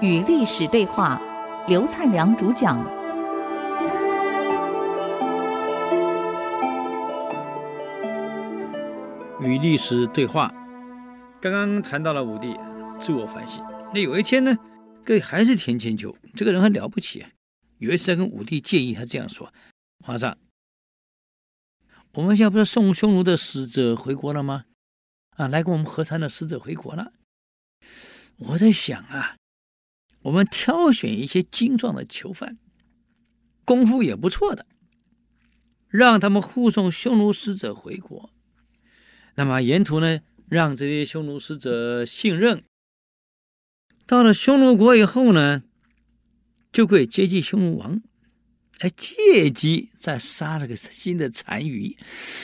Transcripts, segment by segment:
与历史对话，刘灿良主讲。与历史对话，刚刚谈到了武帝自我反省。那有一天呢，各位还是田千秋，这个人很了不起啊。有一次在跟武帝建议，他这样说：“皇上，我们现在不是送匈奴的使者回国了吗？啊，来跟我们和谈的使者回国了。我在想啊，我们挑选一些精壮的囚犯，功夫也不错的，让他们护送匈奴使者回国。那么沿途呢，让这些匈奴使者信任。到了匈奴国以后呢，就可以接济匈奴王，来借机再杀了个新的单于，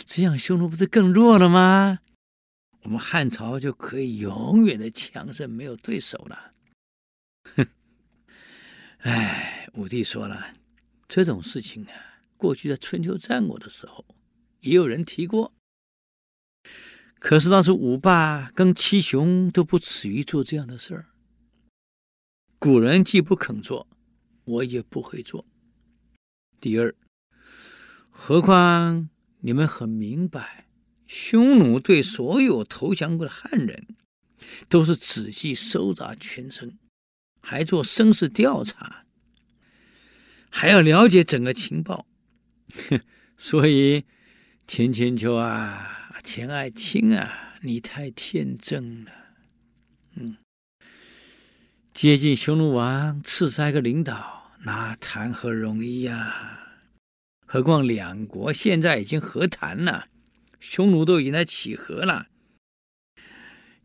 这样匈奴不是更弱了吗？我们汉朝就可以永远的强盛，没有对手了。哼，哎，武帝说了，这种事情啊，过去在春秋战国的时候也有人提过，可是当时五霸跟七雄都不耻于做这样的事儿，古人既不肯做。我也不会做。第二，何况你们很明白，匈奴对所有投降过的汉人，都是仔细搜查全身，还做声势调查，还要了解整个情报。所以，钱千秋啊，钱爱卿啊，你太天真了。嗯。接近匈奴王，刺杀一个领导，那谈何容易呀、何况两国现在已经和谈了，匈奴都已经在乞和了。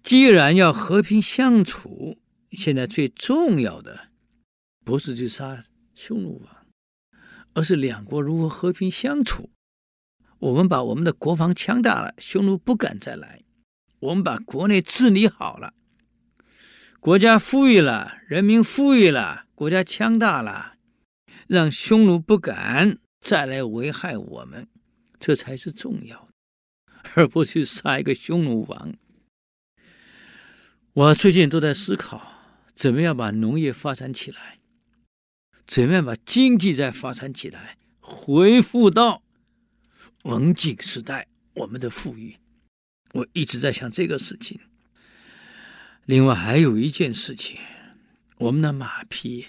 既然要和平相处，现在最重要的不是去杀匈奴王，而是两国如何和平相处。我们把我们的国防强大了，匈奴不敢再来；我们把国内治理好了。国家富裕了，人民富裕了，国家强大了，让匈奴不敢再来危害我们，这才是重要的，而不去杀一个匈奴王。我最近都在思考，怎么样把农业发展起来，怎么样把经济再发展起来，恢复到文景时代我们的富裕。我一直在想这个事情。另外还有一件事情，我们的马匹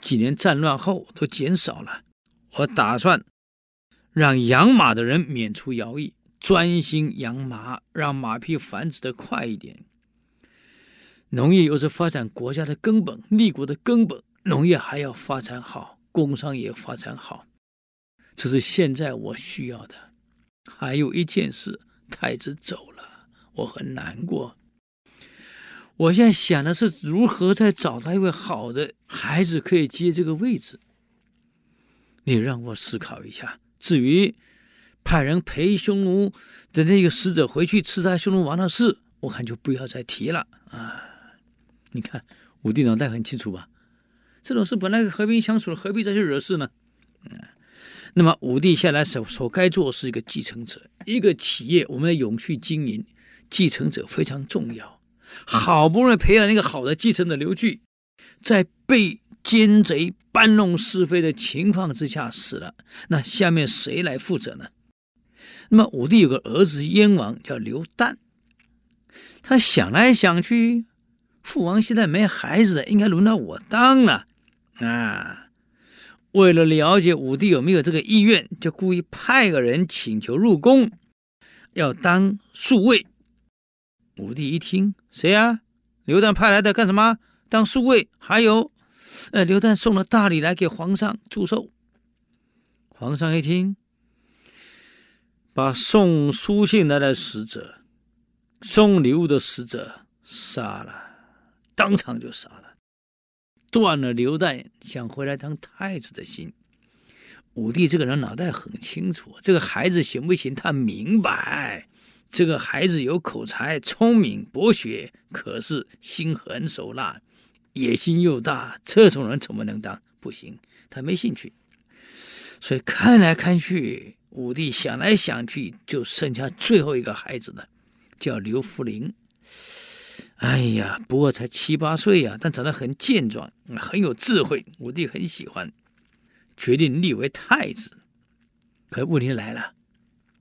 几年战乱后都减少了。我打算让养马的人免除徭役，专心养马，让马匹繁殖的快一点。农业又是发展国家的根本，立国的根本，农业还要发展好，工商也发展好，这是现在我需要的。还有一件事，太子走了，我很难过。我现在想的是如何再找到一位好的孩子可以接这个位置。你让我思考一下。至于派人陪匈奴的那个使者回去刺杀匈奴王的事，我看就不要再提了啊！你看武帝脑袋很清楚吧？这种事本来和平相处，何必再去惹事呢？嗯，那么武帝下来所所该做是一个继承者，一个企业我们要永续经营，继承者非常重要。好不容易培养一个好的继承者刘据，在被奸贼搬弄是非的情况之下死了，那下面谁来负责呢？那么武帝有个儿子燕王叫刘旦，他想来想去，父王现在没孩子，应该轮到我当了啊！为了了解武帝有没有这个意愿，就故意派个人请求入宫，要当宿卫。武帝一听，谁啊？刘旦派来的干什么？当宿卫。还有，呃，刘旦送了大礼来给皇上祝寿。皇上一听，把送书信来的使者、送礼物的使者杀了，当场就杀了，断了刘旦想回来当太子的心。武帝这个人脑袋很清楚，这个孩子行不行？他明白。这个孩子有口才、聪明、博学，可是心狠手辣，野心又大。这种人怎么能当？不行，他没兴趣。所以看来看去，武帝想来想去，就剩下最后一个孩子了，叫刘弗陵。哎呀，不过才七八岁呀，但长得很健壮，很有智慧，武帝很喜欢，决定立为太子。可问题来了，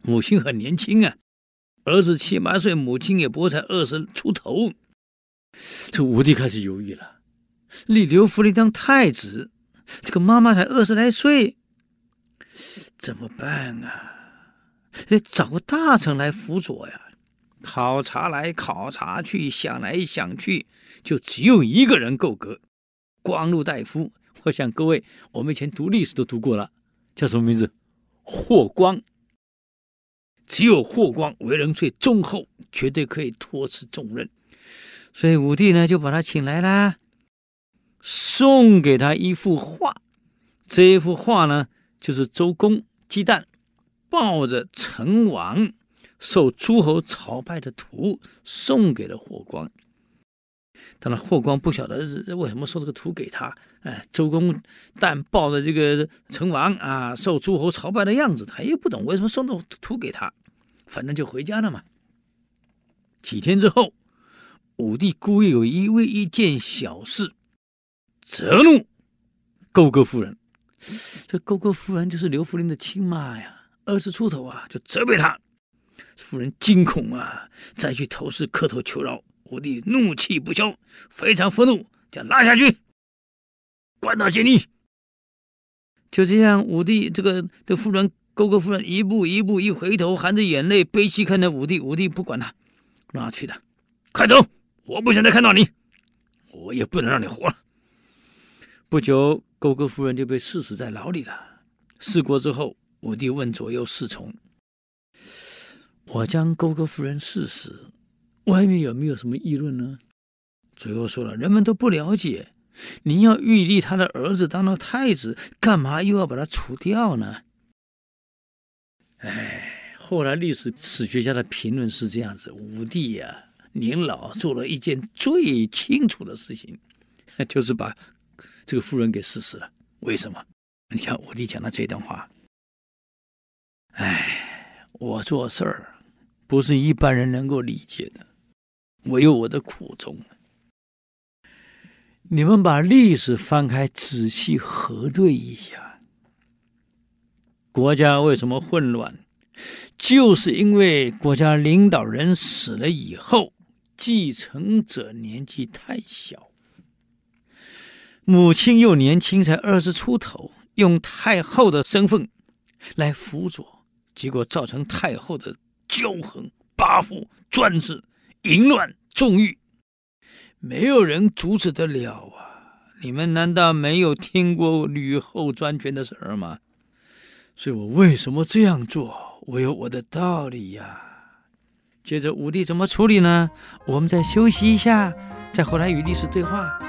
母亲很年轻啊，儿子七八岁，母亲也不过才二十出头。这武帝开始犹豫了，立刘弗陵当太子，这个妈妈才二十来岁，怎么办啊？得找个大臣来辅佐呀！考察来考察去，想来想去，就只有一个人够格，光禄大夫。我想各位，我们以前读历史都读过了，叫什么名字？霍光。只有霍光为人最忠厚，绝对可以托此重任。所以武帝呢，就把他请来啦，送给他一幅画。这一幅画呢，就是周公姬旦抱着成王受诸侯朝拜的图，送给了霍光。当然，霍光不晓得为什么送这个图给他。哎，周公旦抱着这个成王啊，受诸侯朝拜的样子，他又不懂为什么送这图给他。反正就回家了嘛。几天之后。武帝故意有一为一件小事，责怒勾勾夫人。这勾勾夫人就是刘福林的亲妈呀，二十出头啊，就责备他。夫人惊恐啊，再去投寺磕头求饶。武帝怒气不消，非常愤怒，将拉下去，关到监狱。就这样，武帝这个的夫人勾勾夫人一步一步一回头，含着眼泪悲戚看着武帝。武帝不管他，哪去的？快走！我不想再看到你，我也不能让你活了。不久，勾勾夫人就被赐死在牢里了。事过之后，武帝问左右侍从：“我将勾勾夫人赐死，外面有没有什么议论呢？”左右说了：“人们都不了解，您要预立他的儿子当了太子，干嘛又要把他除掉呢？”哎，后来历史史学家的评论是这样子：武帝呀。年老做了一件最清楚的事情，就是把这个夫人给赐死了。为什么？你看我弟讲的这段话，哎，我做事儿不是一般人能够理解的，我有我的苦衷。你们把历史翻开，仔细核对一下，国家为什么混乱？就是因为国家领导人死了以后。继承者年纪太小，母亲又年轻，才二十出头，用太后的身份来辅佐，结果造成太后的骄横、跋扈、专制、淫乱、纵欲，没有人阻止得了啊！你们难道没有听过吕后专权的事儿吗？所以我为什么这样做？我有我的道理呀。接着武帝怎么处理呢？我们再休息一下，再回来与历史对话。